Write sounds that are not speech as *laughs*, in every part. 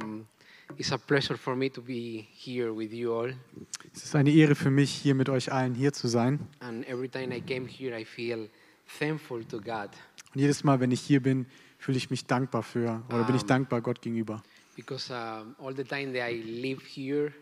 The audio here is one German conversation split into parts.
Um, it's a pleasure for me to be here with you all. Es ist eine Ehre für mich, hier mit euch allen hier zu sein. And every time I came here, I feel thankful to God Und jedes Mal, wenn ich hier bin, fühle ich mich dankbar für oder bin ich dankbar Gott gegenüber. because um, all the time that I live here,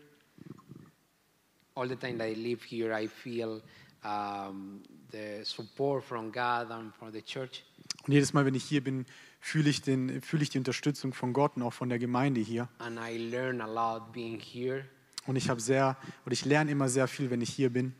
all the time that I live here, I feel um, the support from God and from the church. Und jedes Mal, wenn ich hier bin, fühle ich, den, fühle ich die Unterstützung von Gott und auch von der Gemeinde hier. And I learn a lot being here. Und ich habe sehr oder ich lerne immer sehr viel, wenn ich hier bin.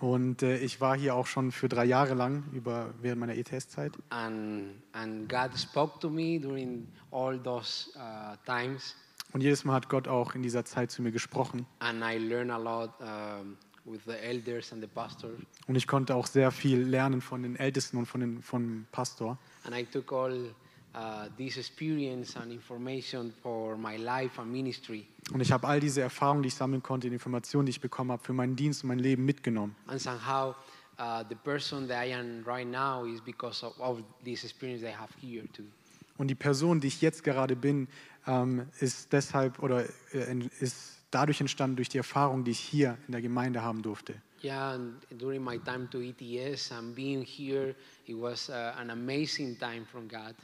Und äh, ich war hier auch schon für drei Jahre lang über während meiner ETS-Zeit. And, and God spoke to me during all those uh, times. Und jedes Mal hat Gott auch in dieser Zeit zu mir gesprochen. And I learned a lot um, with the elders and the pastor. Und ich konnte auch sehr viel lernen von den Ältesten und von den, vom Pastor. And I took all uh, this experience and information for my life and ministry. Und ich habe all diese Erfahrungen, die ich sammeln konnte, die Informationen, die ich bekommen habe, für meinen Dienst und mein Leben mitgenommen. And somehow, uh, the person that I am right now is because of, of this experience I have here too. Und die Person, die ich jetzt gerade bin, ähm, ist deshalb oder äh, ist dadurch entstanden durch die Erfahrung, die ich hier in der Gemeinde haben durfte. Yeah, and during my time to ETS and being here, it was uh, an amazing time from God.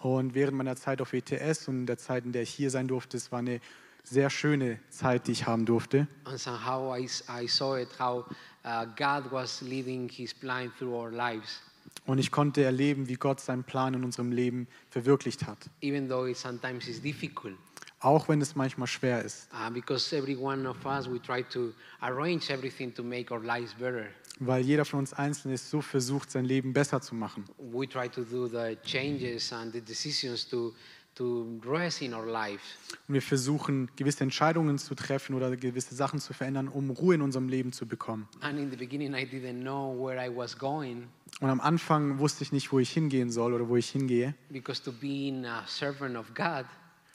Und während meiner Zeit auf ETS und der Zeit, in der ich hier sein durfte, es war eine sehr schöne Zeit, die ich haben durfte. And somehow I, I saw it how uh, God was leading His plan through our lives, Und ich konnte erleben, wie Gott seinen Plan in unserem Leben verwirklicht hat. even though it sometimes is difficult. Auch wenn es manchmal schwer ist. Uh, because every one of us, we try to arrange everything to make our lives better. Weil jeder von uns einzeln ist so versucht, sein Leben besser zu machen. We try to do the changes and the decisions to, to rest in our lives. Und wir versuchen, gewisse Entscheidungen zu treffen oder gewisse Sachen zu verändern, um Ruhe in unserem Leben zu bekommen. And in the beginning, I didn't know where I was going Und am Anfang wusste ich nicht, wo ich hingehen soll oder wo ich hingehe. because to being a servant of God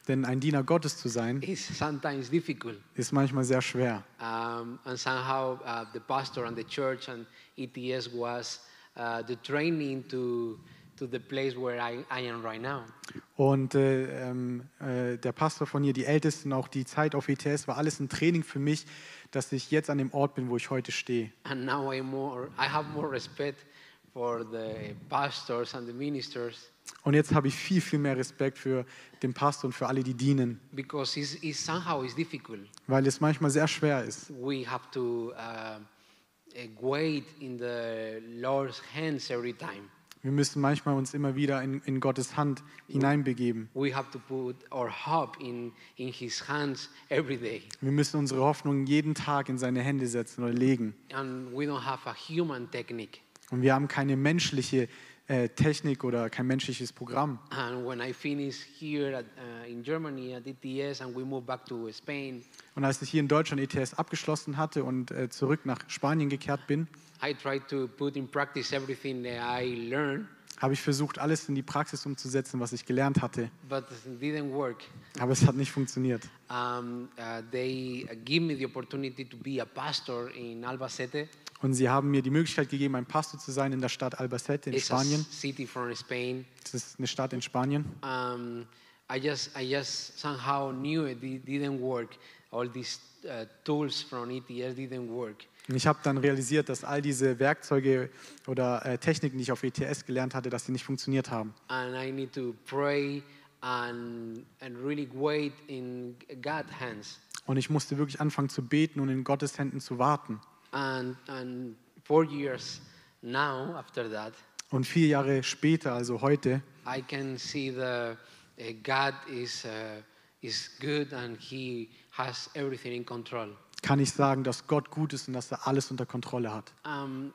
Denn ein Diener Gottes zu sein, ist manchmal sehr schwer. Um, and somehow uh, the pastor and the church and ETS was uh, the training to, to the place where I, I am right now. Und äh, ähm, äh, der Pastor von hier, die Ältesten, auch die Zeit auf ETS, war alles ein Training für mich, dass ich jetzt an dem Ort bin, wo ich heute stehe. And now I, more, I have more respect for the pastors and the ministers Und jetzt habe ich viel, viel mehr Respekt für den Pastor und für alle, die dienen, because it's, it's somehow it's difficult. weil es manchmal sehr schwer ist. We have to uh, uh, wait in the Lord's hands every time. Wir müssen manchmal uns immer wieder in, in Gottes Hand hineinbegeben. We have to put our hope in, in His hands every day. Wir müssen unsere Hoffnung jeden Tag in seine Hände setzen oder legen. And we don't have a human technique. Und wir haben keine menschliche äh, Technik oder kein menschliches Programm. And when I finished here at, uh, in Germany at ETS and we moved back to Spain, Und als ich hier in Deutschland ETS abgeschlossen hatte und äh, zurück nach Spanien gekehrt bin, I tried to put in practice everything that I learned, habe ich versucht, alles in die Praxis umzusetzen, was ich gelernt hatte. but it didn't work. Aber es hat nicht funktioniert. Um, uh, they give me the opportunity to be a pastor in Albacete. Und sie haben mir die Möglichkeit gegeben, ein Pastor zu sein in der Stadt Albacete in It's a Spanien. city from Spain. Das ist eine Stadt in Spanien. Um, I just, I just somehow knew it di- didn't work. All these uh, tools from ETS didn't work. Und ich habe dann realisiert, dass all diese Werkzeuge oder äh, Techniken, die ich auf ETS gelernt hatte, dass sie nicht funktioniert haben. and I need to pray and, and really wait in God's hands. Und ich musste wirklich anfangen zu beten und in Gottes Händen zu warten. And, and four years now, after that, Und vier Jahre später, also heute, I can see the uh, God is, uh, is good and He has everything in control. Kann ich sagen, dass Gott gut ist und dass er alles unter Kontrolle hat. Um.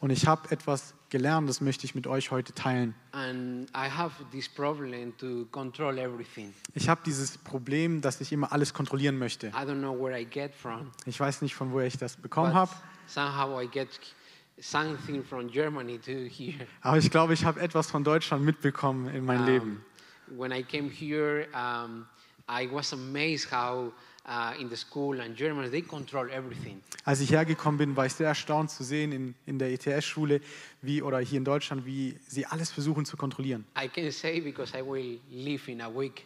Und ich habe etwas gelernt, das möchte ich mit euch heute teilen. And I have this problem to control everything. Ich habe dieses Problem, dass ich immer alles kontrollieren möchte. I don't know where I get from. Ich weiß nicht, von woher ich das bekommen habe, somehow I get something from Germany to here. aber ich glaube, ich habe etwas von Deutschland mitbekommen in mein Um, Leben. When I came here, um, I was amazed how uh, in the school, and Germans, they control everything. Als ich hergekommen bin, war ich sehr erstaunt zu sehen in, in der ETS-Schule wie, oder hier in Deutschland, wie sie alles versuchen zu kontrollieren. I can say because I will leave in a week.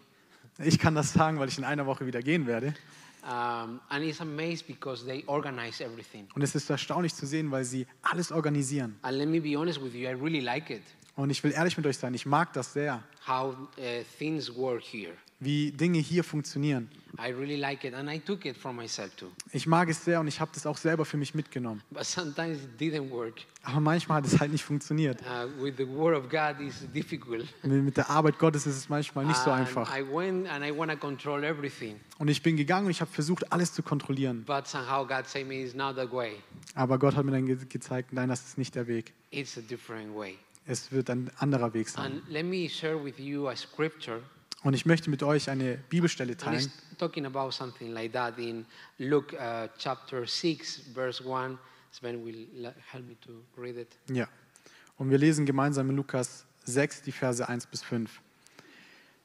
Ich kann das sagen, weil ich in einer Woche wieder gehen werde. Um, and it's amazed because they organize everything. Und es ist erstaunlich zu sehen, weil sie alles organisieren. And let me be honest with you, I really like it, Und ich will ehrlich mit euch sein, ich mag das sehr, how uh, things work here. Wie Dinge hier funktionieren. I really like it, and I took it for myself too. Ich mag es sehr und ich habe das auch selber für mich mitgenommen. But sometimes it didn't work. Aber manchmal hat es halt nicht funktioniert. Uh, with the Word of God, it's difficult. *laughs* Mit der Arbeit Gottes ist es manchmal nicht so And einfach. I went and I want to control everything, Und ich bin gegangen und ich habe versucht, alles zu kontrollieren. but somehow God said me, it's not that way. Aber Gott hat mir dann ge gezeigt, nein, das ist nicht der Weg. It's a different way. Es wird ein anderer Weg sein. And let me share with you a scripture. Und ich möchte mit euch eine Bibelstelle teilen. talking about something like that in Luke uh, chapter 6, verse 1. Sven will le- help me to read it. Ja. Und wir lesen gemeinsam in Lukas 6, die Verse 1 bis 5.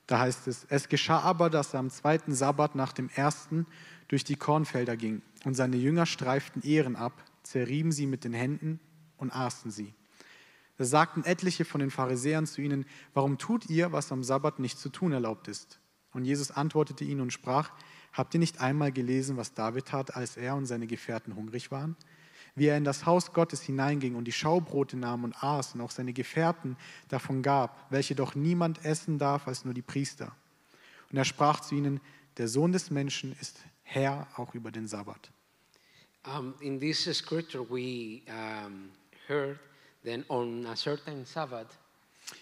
Da heißt es, es geschah aber, dass er am zweiten Sabbat nach dem ersten durch die Kornfelder ging. Und seine Jünger streiften Ehren ab, zerrieben sie mit den Händen und aßen sie. Da sagten etliche von den Pharisäern zu ihnen, warum tut ihr, was am Sabbat nicht zu tun erlaubt ist? Und Jesus antwortete ihnen und sprach, habt ihr nicht einmal gelesen, was David tat, als er und seine Gefährten hungrig waren? Wie er in das Haus Gottes hineinging und die Schaubrote nahm und aß und auch seine Gefährten davon gab, welche doch niemand essen darf als nur die Priester. Und er sprach zu ihnen, der Sohn des Menschen ist Herr auch über den Sabbat. Um, in this scripture, we um, heard then on a certain Sabbath,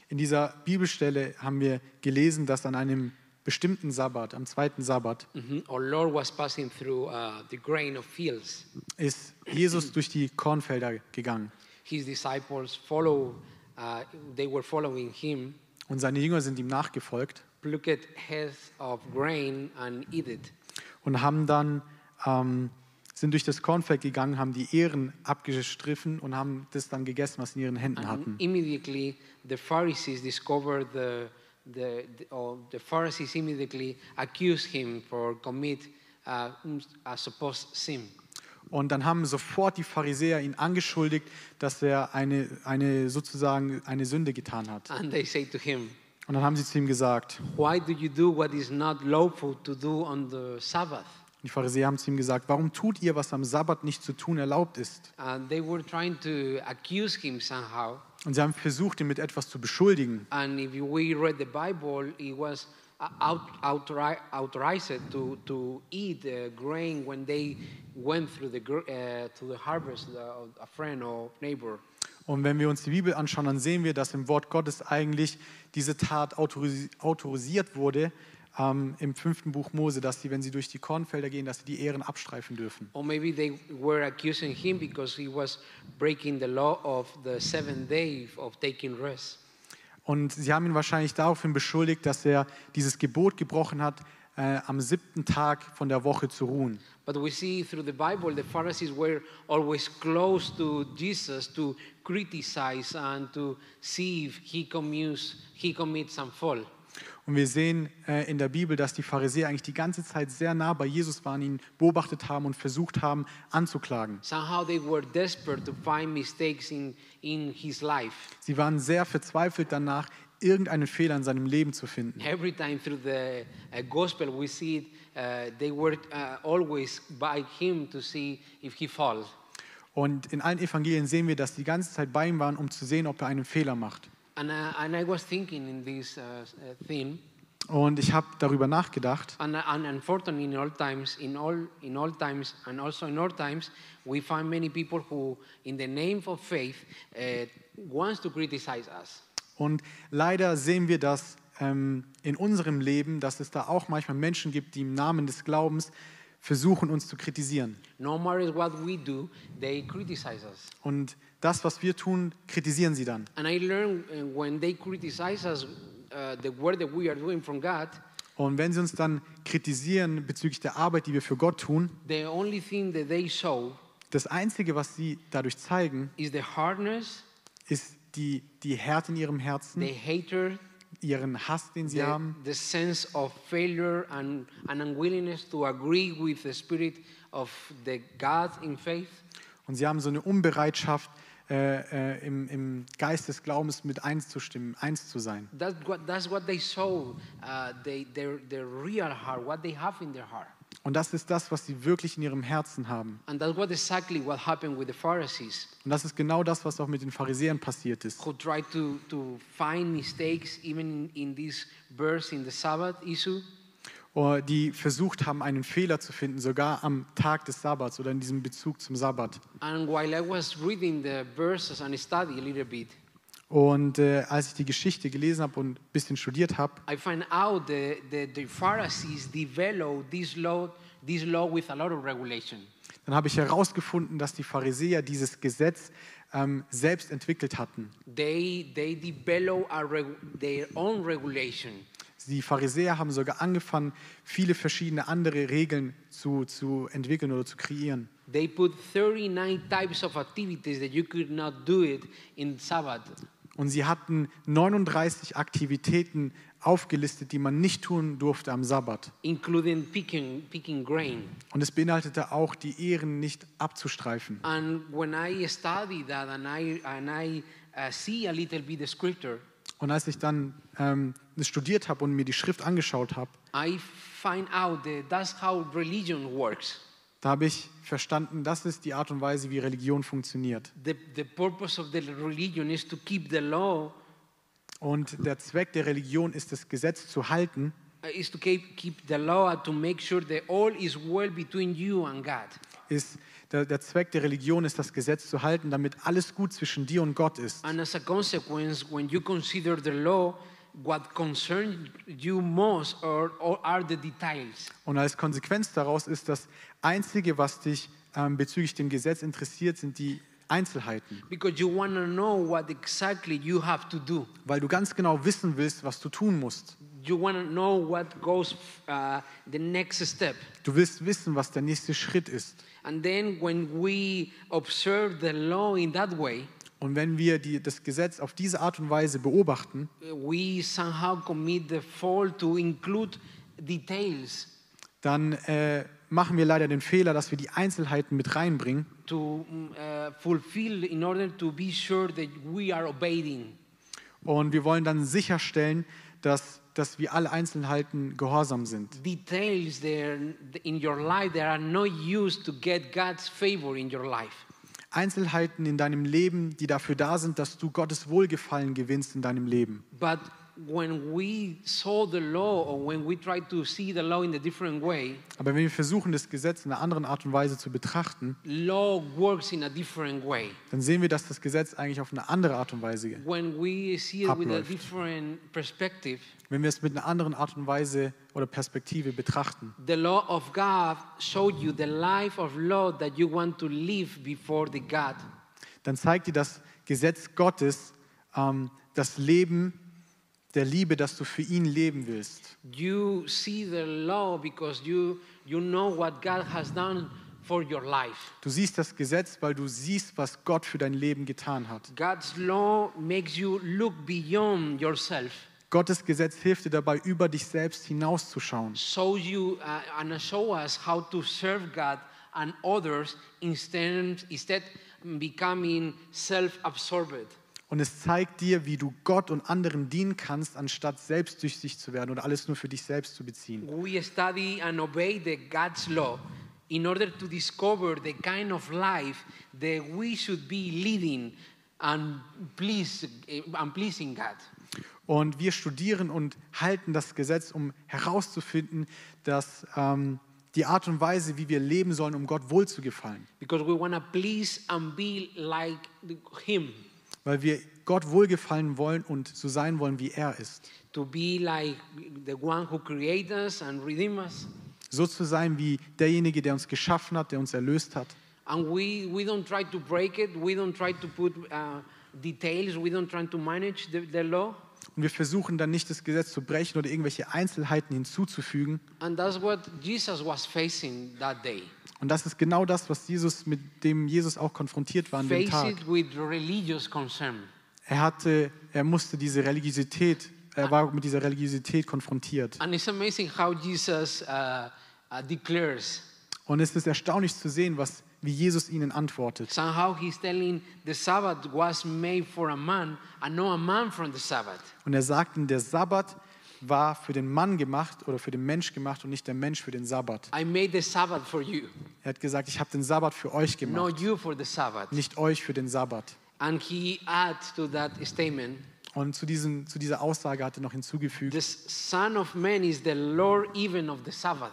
In dieser Bibelstelle haben wir gelesen, dass an einem bestimmten Sabbat, am zweiten Sabbat, mhm, our Lord was passing through uh, the grain of fields. ist Jesus *clears throat* durch die Kornfelder gegangen. His disciples follow, uh, they were following him, Und seine Jünger sind ihm nachgefolgt und haben dann, ähm, sind durch das Kornfeld gegangen, haben die Ehren abgestriffen und haben das dann gegessen, was sie in ihren Händen And hatten. immediately the Pharisees discovered the, the, the, oh, the Pharisees immediately accused him for commit uh, a supposed sin. Und dann haben sofort die Pharisäer ihn angeschuldigt, dass er eine, eine sozusagen eine Sünde getan hat. And they say to him, Und dann haben sie zu ihm gesagt, Why do you do what is not lawful to do on the Sabbath? Die Pharisäer haben zu ihm gesagt, warum tut ihr, was am Sabbat nicht zu tun erlaubt ist? And they were trying to accuse him somehow. Und sie haben versucht, ihn mit etwas zu beschuldigen. And if we read the Bible, it was uh, out, outright, to, to eat uh, grain when they went through the, uh, to the harvest uh, of a friend or neighbor. Und wenn wir uns die Bibel anschauen, dann sehen wir, dass im Wort Gottes eigentlich diese Tat autorisi- autorisiert wurde ähm, im fünften Buch Mose, dass sie, wenn sie durch die Kornfelder gehen, dass sie die Ehren abstreifen dürfen. Or maybe they were accusing him because he was breaking the law of the seventh day of taking rest. Und sie haben ihn wahrscheinlich daraufhin beschuldigt, dass er dieses Gebot gebrochen hat, äh, am siebten Tag von der Woche zu ruhen. But we see through the Bible, the Pharisees were always close to Jesus to criticize and to see if he commutes, he commits some fault. Und wir sehen äh, in der Bibel, dass die Pharisäer eigentlich die ganze Zeit sehr nah bei Jesus waren, ihn beobachtet haben und versucht haben anzuklagen. Somehow they were desperate to find mistakes in, in his life. Sie waren sehr verzweifelt danach, irgendeinen Fehler in seinem Leben zu finden. Every time through the uh, gospel we see it, uh, they were uh, always by him to see if he falls. Und in allen Evangelien sehen wir, dass die ganze Zeit bei ihm waren, um zu sehen, ob er einen Fehler macht. And, uh, and I was thinking in this uh, uh, thing, Und ich habe darüber nachgedacht. and, uh, and unfortunately, in all times, in all in all times, and also in our times, we find many people who, in the name of faith, uh, wants to criticize us. Und leider sehen wir das ähm, in unserem Leben, dass es da auch manchmal Menschen gibt, die im Namen des Glaubens versuchen, uns zu kritisieren. No matter what we do, they criticize us. Und das, was wir tun, kritisieren sie dann. And I learned uh, when they criticize us, uh, the work that we are doing from God, Und wenn sie uns dann kritisieren bezüglich der Arbeit, die wir für Gott tun, the only thing that they show das Einzige, was sie dadurch zeigen, is the hardness, ist die, die Härte in ihrem Herzen, the hatred, ihren Hass, den sie the, haben. the sense of failure and an unwillingness to agree with the spirit of the God in faith. Und sie haben so eine Unbereitschaft, äh, äh, im, im Geist des Glaubens mit eins zu stimmen, eins zu sein. That's what, that's what they saw, uh, they, their, their real heart, what they have in their heart. Und das ist das, was sie wirklich in ihrem Herzen haben. And that's what exactly what happened with the Pharisees, Und das ist genau das, was auch mit den Pharisäern passiert ist. who tried to, to find mistakes even in this verse in the Sabbath issue. Oder die versucht haben, einen Fehler zu finden, sogar am Tag des Sabbats oder in diesem Bezug zum Sabbat. And while I was reading the verses and study a little bit, Und äh, als ich die Geschichte gelesen habe und ein bisschen studiert habe, I find out that the, the Pharisees developed this law, this law with a lot of regulation. dann habe ich herausgefunden, dass die Pharisäer dieses Gesetz ähm, selbst entwickelt hatten. They, they. Die Pharisäer haben sogar angefangen, viele verschiedene andere Regeln zu, zu entwickeln oder zu kreieren. They put 39 types of activities that you could not do it in Sabbath. Und sie hatten 39 Aktivitäten aufgelistet, die man nicht tun durfte am Sabbat. including picking, picking grain. Und es beinhaltete auch, die Ehren nicht abzustreifen. And when I study that and I, and I uh, see a little bit the scripture, Und als ich dann ähm, das studiert habe und mir die Schrift angeschaut habe, I find out that that's how religion works. Da habe ich verstanden, das ist die Art und Weise, wie Religion funktioniert. The, the purpose of the religion is to keep the law, Und der Zweck der Religion ist, das Gesetz zu halten, uh, is to keep, keep the law to make sure that all is well between you and God. ist der, der Zweck der Religion ist, das Gesetz zu halten, damit alles gut zwischen dir und Gott ist. And as a consequence, when you consider the law, what concerns you most are, are the details. Und als Konsequenz daraus ist das Einzige, was dich ähm, bezüglich dem Gesetz interessiert, sind die Einzelheiten. Because you want to know what exactly you have to do. Weil du ganz genau wissen willst, was du tun musst. You want to know what goes uh, the next step. Du willst wissen, was der nächste Schritt ist. And then when we observe the law in that way, Und wenn wir die, das Gesetz auf diese Art und Weise beobachten, we somehow commit the fault to include details dann äh, machen wir leider den Fehler, dass wir die Einzelheiten mit reinbringen to uh, fulfill in order to be sure that we are obeying. und wir wollen dann sicherstellen, dass, dass wir alle Einzelheiten gehorsam sind. Details there in your life that are not used to get God's favor in your life. Einzelheiten in deinem Leben, die dafür da sind, dass du Gottes Wohlgefallen gewinnst in deinem Leben. But when we saw the law or when we try to see the law in a different way, Aber wenn wir versuchen, das Gesetz in einer anderen Art und Weise zu betrachten, law works in a different way. dann sehen wir, dass das Gesetz eigentlich auf eine andere Art und Weise, When we see it with a Abläuft. different perspective, wenn wir es mit einer anderen Art und Weise oder Perspektive betrachten, the law of God showed you the life of law that you want to live before the God. dann zeigt dir das Gesetz Gottes ähm, das Leben der Liebe, dass du für ihn leben willst. You see the law because you, you know what God has done for your life. Du siehst das Gesetz, weil du siehst, was Gott für dein Leben getan hat. God's law makes you look beyond yourself. Gottes Gesetz hilft dir dabei, über dich selbst hinauszuschauen. shows you uh, and show us how to serve God and others instead, instead becoming self-absorbed. Und es zeigt dir, wie du Gott und anderen dienen kannst, anstatt selbstsüchtig zu werden oder alles nur für dich selbst zu beziehen. We study and obey the God's law in order to discover the kind of life that we should be leading and, please, and pleasing God. Und wir studieren und halten das Gesetz, um herauszufinden, dass ähm, die Art und Weise, wie wir leben sollen, um Gott wohlzugefallen. Because we want to please and be like Him, Weil wir Gott wohlgefallen wollen und so sein wollen, wie er ist. to be like the one who created us and redeemed us. So zu sein wie derjenige, der uns geschaffen hat, der uns erlöst hat. And we, we don't try to break it. We don't try to put uh, details. We don't try to manage the, the law. Und wir versuchen dann nicht, das Gesetz zu brechen oder irgendwelche Einzelheiten hinzuzufügen. And that's what Jesus was facing that day. Und das ist genau das, was Jesus, mit dem Jesus auch konfrontiert war an dem Tag. Er, hatte, er musste diese Religiosität er war mit dieser Religiosität konfrontiert. And it's amazing how Jesus uh, uh, declares. Und es ist erstaunlich zu sehen, was, wie Jesus ihnen antwortet. Somehow he's telling the Sabbath was made for a man and not a man from the Sabbath. Und er sagt ihnen, der Sabbat war für den Mann gemacht oder für den Mensch gemacht und nicht der Mensch für den Sabbat. I made the Sabbath for you, Er hat gesagt, ich habe den Sabbat für euch gemacht, not you for the Sabbath. nicht euch für den Sabbat. And he adds to that statement, Und zu, diesem, zu dieser Aussage hat er noch hinzugefügt, the Son of Man is the Lord even of the Sabbath.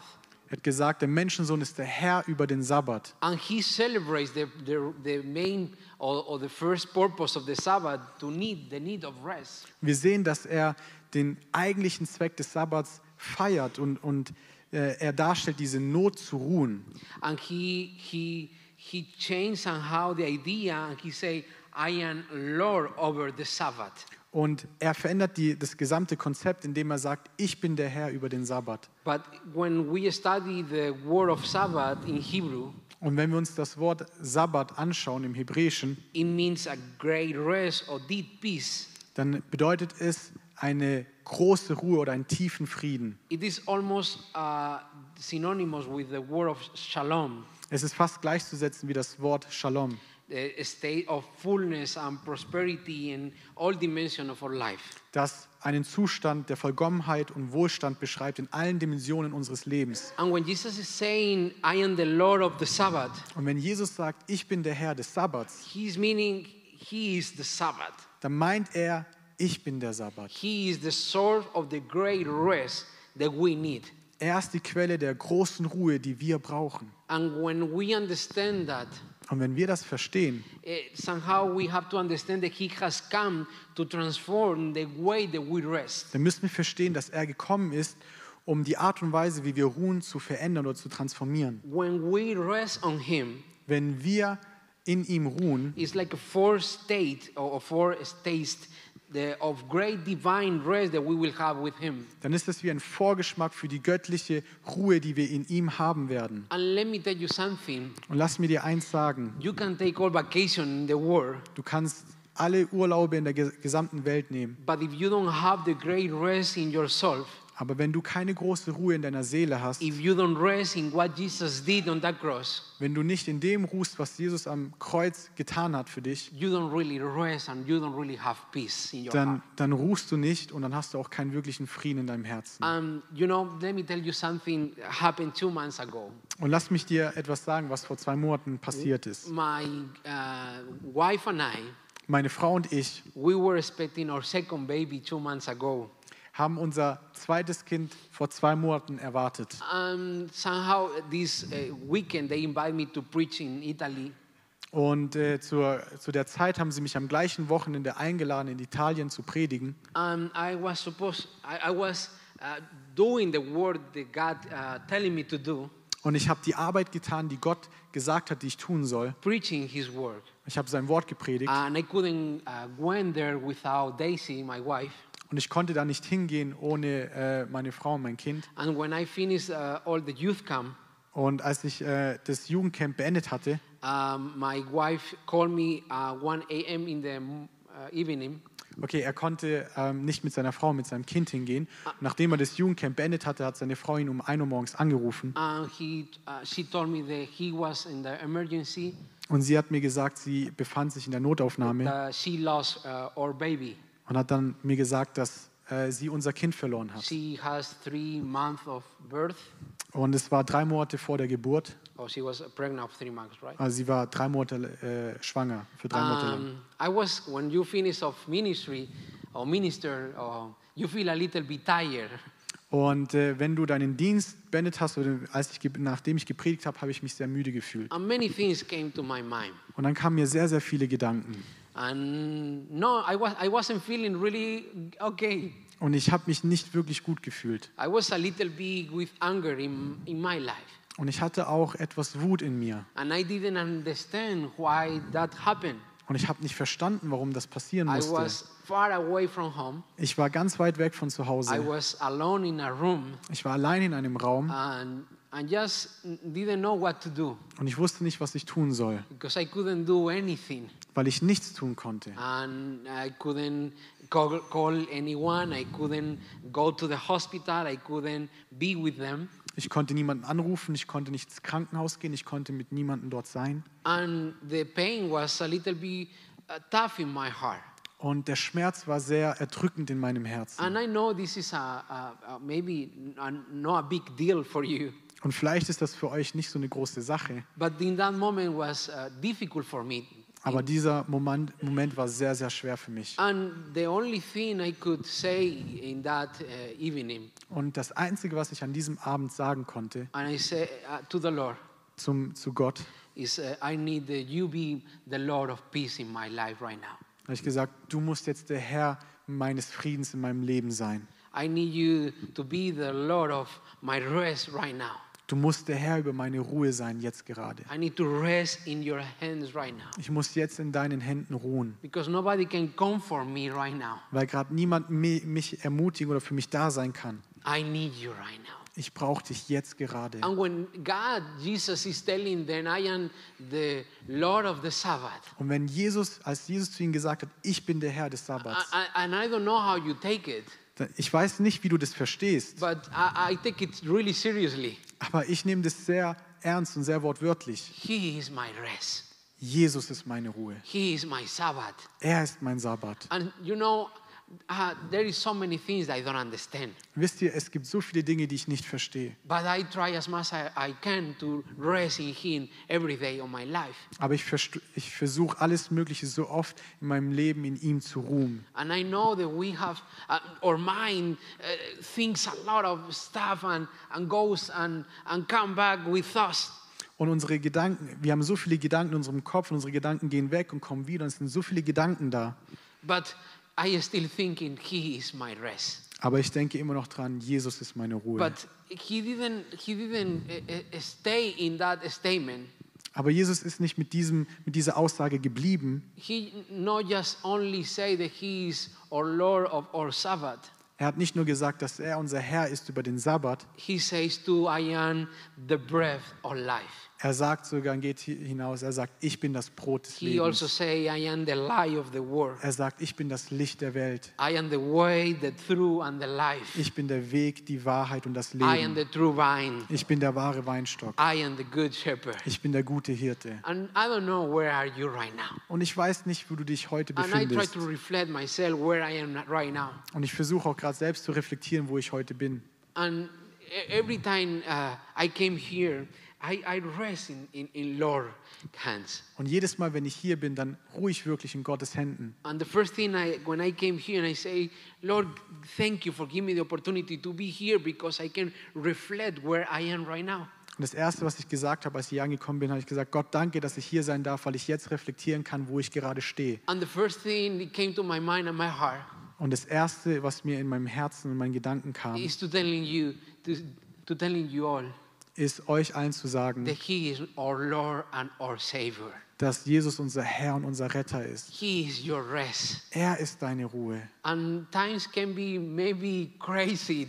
Er hat gesagt, der Menschensohn ist der Herr über den Sabbat. And he celebrates the, the, the main or, or the first purpose of the Sabbath to need the need of rest. Wir sehen, dass er den eigentlichen Zweck des Sabbats feiert und, und äh, er darstellt diese Not zu ruhen. And he, he, he changed somehow the idea and he say, I am Lord over the Sabbath. Und er verändert die, das gesamte Konzept, indem er sagt, ich bin der Herr über den Sabbat. But when we study the word of Sabbath in Hebrew, Und wenn wir uns das Wort Sabbat anschauen im Hebräischen, it means a great rest or deep peace. dann bedeutet es eine große Ruhe oder einen tiefen Frieden. It is almost uh, synonymous with the word of shalom, Es ist fast gleichzusetzen wie das Wort Shalom. A state of fullness and prosperity in all dimensions of our life. das einen Zustand der Vollkommenheit und Wohlstand beschreibt in allen Dimensionen unseres Lebens. And when Jesus is saying, I am the Lord of the Sabbath, Und wenn Jesus sagt, ich bin der Herr des Sabbats, he's meaning he is the Sabbath. dann meint er, ich bin der Sabbat. He is the source of the great rest that we need. Er ist die Quelle der großen Ruhe, die wir brauchen. And when we understand that, Und wenn wir das verstehen, eh, somehow we have to understand that He has come to transform the way that we rest. dann müssen wir verstehen, dass er gekommen ist, um die Art und Weise, wie wir ruhen, zu verändern oder zu transformieren. When we rest on Him, Wenn wir in ihm ruhen, it's like a four state or four states dann ist es wie ein Vorgeschmack für die göttliche Ruhe, die wir in ihm haben werden. And let me tell you something. Und lass mir dir eins sagen, you can take all vacation in the world, Du kannst alle Urlaube in der ge- gesamten Welt nehmen, but if you don't have the great rest in yourself, aber wenn du keine große Ruhe in deiner Seele hast, if you don't rest in what Jesus did on that cross, wenn du nicht in dem ruhst, was Jesus am Kreuz getan hat für dich, you don't really rest and you don't really have peace in your dann, ruhst du nicht und dann hast du auch keinen wirklichen Frieden in deinem Herzen. Um, you know, let me tell you something happened two months ago. Und lass mich dir etwas sagen, was vor zwei Monaten passiert ist. My uh, wife and I, Meine Frau und ich we were expecting our second baby two months ago. Haben unser zweites Kind vor zwei Monaten erwartet. Um, somehow, this uh, weekend, they invited me to preach in Italy. Und äh, zur, zu der Zeit haben sie mich am gleichen Wochenende eingeladen, in Italien zu predigen. Um, I was supposed, I, I was uh, doing the work that God uh, telling me to do, Und ich habe die Arbeit getan, die Gott gesagt hat, die ich tun soll. preaching His word. Ich habe sein Wort gepredigt And I couldn't uh, go in there without Daisy, my wife. Und ich konnte da nicht hingehen ohne äh, meine Frau und mein Kind. And when I finished uh, all the youth camp, Und als ich äh, das Jugendcamp beendet hatte, um, my wife called me uh, 1 a.m. in the uh, evening. okay, er konnte ähm, nicht mit seiner Frau, mit seinem Kind hingehen. Nachdem er das Jugendcamp beendet hatte, hat seine Frau ihn um 1 Uhr morgens angerufen And he, uh, she told me that he was in the emergency, und sie hat mir gesagt, sie befand sich in der Notaufnahme that she lost uh, our baby. Und hat dann mir gesagt, dass äh, sie unser Kind verloren hat. She has three months of birth. Und es war drei Monate vor der Geburt. Oh, she was pregnant of three months, right? Also sie war drei Monate äh, schwanger, für drei Monate lang. Um, I was when you finish of ministry or minister, uh, you feel a little bit tired. Und äh, wenn du deinen Dienst beendet hast, oder als ich, nachdem ich gepredigt habe, habe ich mich sehr müde gefühlt. And many things came to my mind. Und dann kamen mir sehr, sehr viele Gedanken. And no, I, was, I wasn't feeling really okay. Und ich habe mich nicht wirklich gut gefühlt. I was a little bit with anger in, in my life. Und ich hatte auch etwas Wut in mir. And I didn't understand why that happened. Und ich habe nicht verstanden, warum das passieren I musste. was far away from home. Ich war ganz weit weg von zu I Hause. was alone in a room. Ich war allein in einem Raum And, and just didn't know what to do Und ich wusste nicht, was ich tun soll, because I couldn't do anything. Weil ich nichts tun konnte. And I couldn't call, call anyone, I couldn't go to the hospital, I couldn't be with them. Ich konnte niemanden anrufen, ich konnte nicht ins Krankenhaus gehen, ich konnte mit niemandem dort sein. And the pain was a little bit uh, tough in my heart. Und der Schmerz war sehr erdrückend in meinem Herzen. And I know this is a, a, a maybe a, not a big deal for you, Und vielleicht ist das für euch nicht so eine große Sache, but in that moment was uh, difficult for me. Aber dieser Moment, Moment war sehr, sehr schwer für mich. Say uh, evening, Und das Einzige, was ich an diesem Abend sagen konnte and I said uh, to the Lord, zum, zu Gott, is uh, I need that you be the Lord of peace in my life right now. habe ich gesagt, du musst jetzt der Herr meines Friedens in meinem Leben sein. I need you to be the Lord of my rest right now. Du musst der Herr über meine Ruhe sein, jetzt gerade. I need to rest in your hands right now. Ich muss jetzt in deinen Händen ruhen, Because nobody can comfort me right now. weil gerade niemand mi- mich ermutigen oder für mich da sein kann. I need you right now. Ich brauche dich jetzt gerade. And when God, Jesus is telling them, I am the Lord of the Sabbath. Und wenn Jesus, als Jesus zu ihnen gesagt hat, ich bin der Herr des I, Sabbats, I- and I don't know how you take it, ich weiß nicht, wie du das verstehst, but I, I take it really seriously. aber ich nehme das sehr ernst und sehr wortwörtlich. He is my rest. Jesus ist meine Ruhe. He is my Sabbath. Er ist mein Sabbat. And you know, uh, there is so many things that I don't understand. Wisst ihr, es gibt so viele Dinge, die ich nicht verstehe. But I try as much as I can to rest in Him every day of my life. Aber ich, ich versuche alles Mögliche so oft in meinem Leben in ihm zu ruhen. And I know that we have, uh, our mind uh, thinks a lot of stuff and, and goes and, and come back with us. Und unsere Gedanken, wir haben so viele Gedanken in unserem Kopf und unsere Gedanken gehen weg und kommen wieder. Und es sind so viele Gedanken da. But I still thinking He is my rest. Aber ich denke immer noch dran, Jesus ist meine Ruhe. But He didn't, he didn't uh, uh, stay in that statement. Aber Jesus ist nicht mit, diesem, mit dieser Aussage geblieben. He not just only say that He is our Lord of our Sabbath. Er hat nicht nur gesagt, dass er unser Herr ist über den Sabbat. He says too, I am the breath of life. Er sagt sogar, geht hi- hinaus, er sagt, ich bin das Brot des He also Lebens. say, I am the light of the world. Er sagt, ich bin das Licht der Welt. I am the way, the truth, and the life. Ich bin der Weg, die Wahrheit und das I am Leben. the true vine. Ich bin der wahre Weinstock. I am the good shepherd. Ich bin der gute Hirte. Right. Und ich weiß nicht, wo du dich heute befindest. to reflect myself where I am right now. Und ich versuche auch gerade selbst zu reflektieren, wo ich heute bin. And every time uh, I came here, I, I rest in, in, in Lord hands. Und jedes Mal, wenn ich hier bin, dann ruhe ich wirklich in Gottes Händen. And the first thing I, when I came here, and I say, Lord, thank you for giving me the opportunity to be here because I can reflect where I am right now. Und das Erste, was ich gesagt habe, als ich hier angekommen bin, habe ich gesagt, Gott, danke, dass ich hier sein darf, weil ich jetzt reflektieren kann, wo ich gerade stehe. And the first thing that came to my mind and my heart Und das Erste, was mir in meinem Herzen und meinen Gedanken kam, is to telling you, to, to telling you all ist euch allen zu sagen, that He is our Lord and our Savior. dass Jesus unser Herr und unser Retter ist. He is your rest. Er ist deine Ruhe. And times can be maybe crazy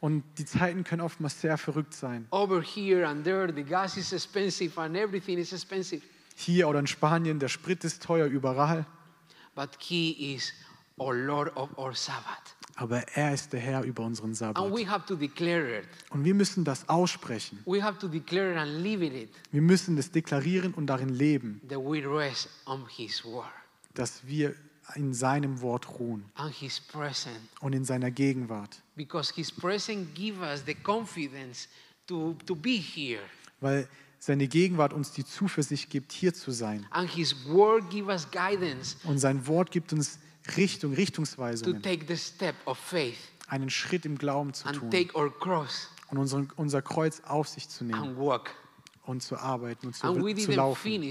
Und die Zeiten können oftmals sehr verrückt sein. over here and there. The gas is expensive and everything is expensive. Hier oder in Spanien, der Sprit ist teuer überall. But He is our Lord of our Sabbath. Aber er ist der Herr über unseren And Sabbat. we have to declare it. Und wir müssen das aussprechen. We have to declare it and live in it Wir müssen das deklarieren und darin leben, that we rest on His word dass wir in seinem Wort ruhen and His presence. und in seiner Gegenwart. Because His presence gives us the confidence to, to be here. Weil seine Gegenwart uns die Zuversicht gibt, hier zu sein. And His word gives us guidance Und sein Wort gibt uns Richtung, to Richtungsweisungen, take the step of faith einen Schritt im Glauben zu tun take our cross und unseren, unser Kreuz auf sich zu nehmen und zu arbeiten und zu, And we zu laufen.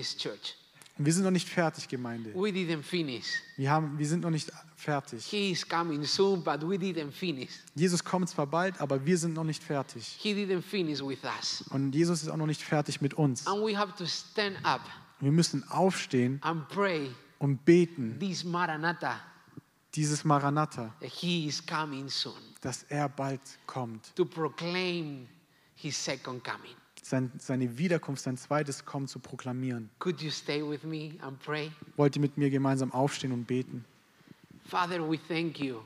Und wir sind noch nicht fertig, Gemeinde. Wir, haben, wir sind noch nicht fertig. He is coming soon, but we didn't finish. Jesus kommt zwar bald, aber wir sind noch nicht fertig. He didn't finish with us. Und Jesus ist auch noch nicht fertig mit uns. And we have to stand up Wir müssen aufstehen and pray und beten, this Maranatha dieses Maranatha, that He is coming soon dass er bald kommt, to proclaim his second coming. sein, seine Wiederkunft, sein zweites Kommen zu proklamieren. Could you stay with me and pray? Wollt ihr mit mir gemeinsam aufstehen und beten? Father, we thank you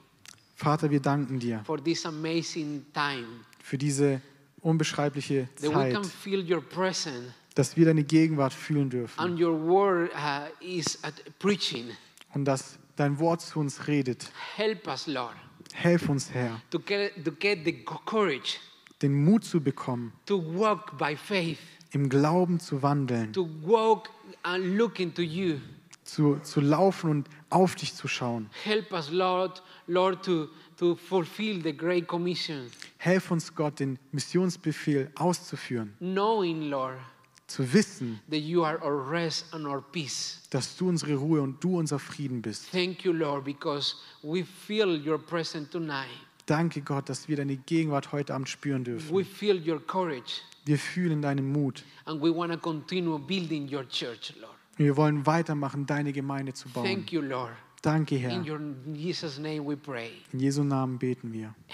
Vater, wir danken dir for this amazing time für diese unbeschreibliche that we Zeit, can feel your presence dass wir deine Gegenwart fühlen dürfen and your word uh, is at preaching. und dass dein Wort zu uns redet. Help us, Lord, Helf uns, Herr, to get, to get the co- courage den Mut zu bekommen, to walk by faith, im Glauben zu wandeln, to walk and look into you. zu, zu laufen und auf dich zu schauen. Help us, Lord, Lord, to, to fulfill the Great Commission, Helf uns, Gott, den Missionsbefehl auszuführen, knowing, Lord, zu wissen, that you are our rest and our peace. dass du unsere Ruhe und du unser Frieden bist. Thank you, Lord, because we feel your presence tonight. Danke, Gott, dass wir deine Gegenwart heute Abend spüren We dürfen. feel your courage, Wir fühlen deinen Mut. and we want to continue building your church, Lord. Wir wollen weitermachen, deine Gemeinde zu bauen. Thank you, Lord. Danke, Herr. In your in Jesus' name we pray. In Jesu Namen beten wir.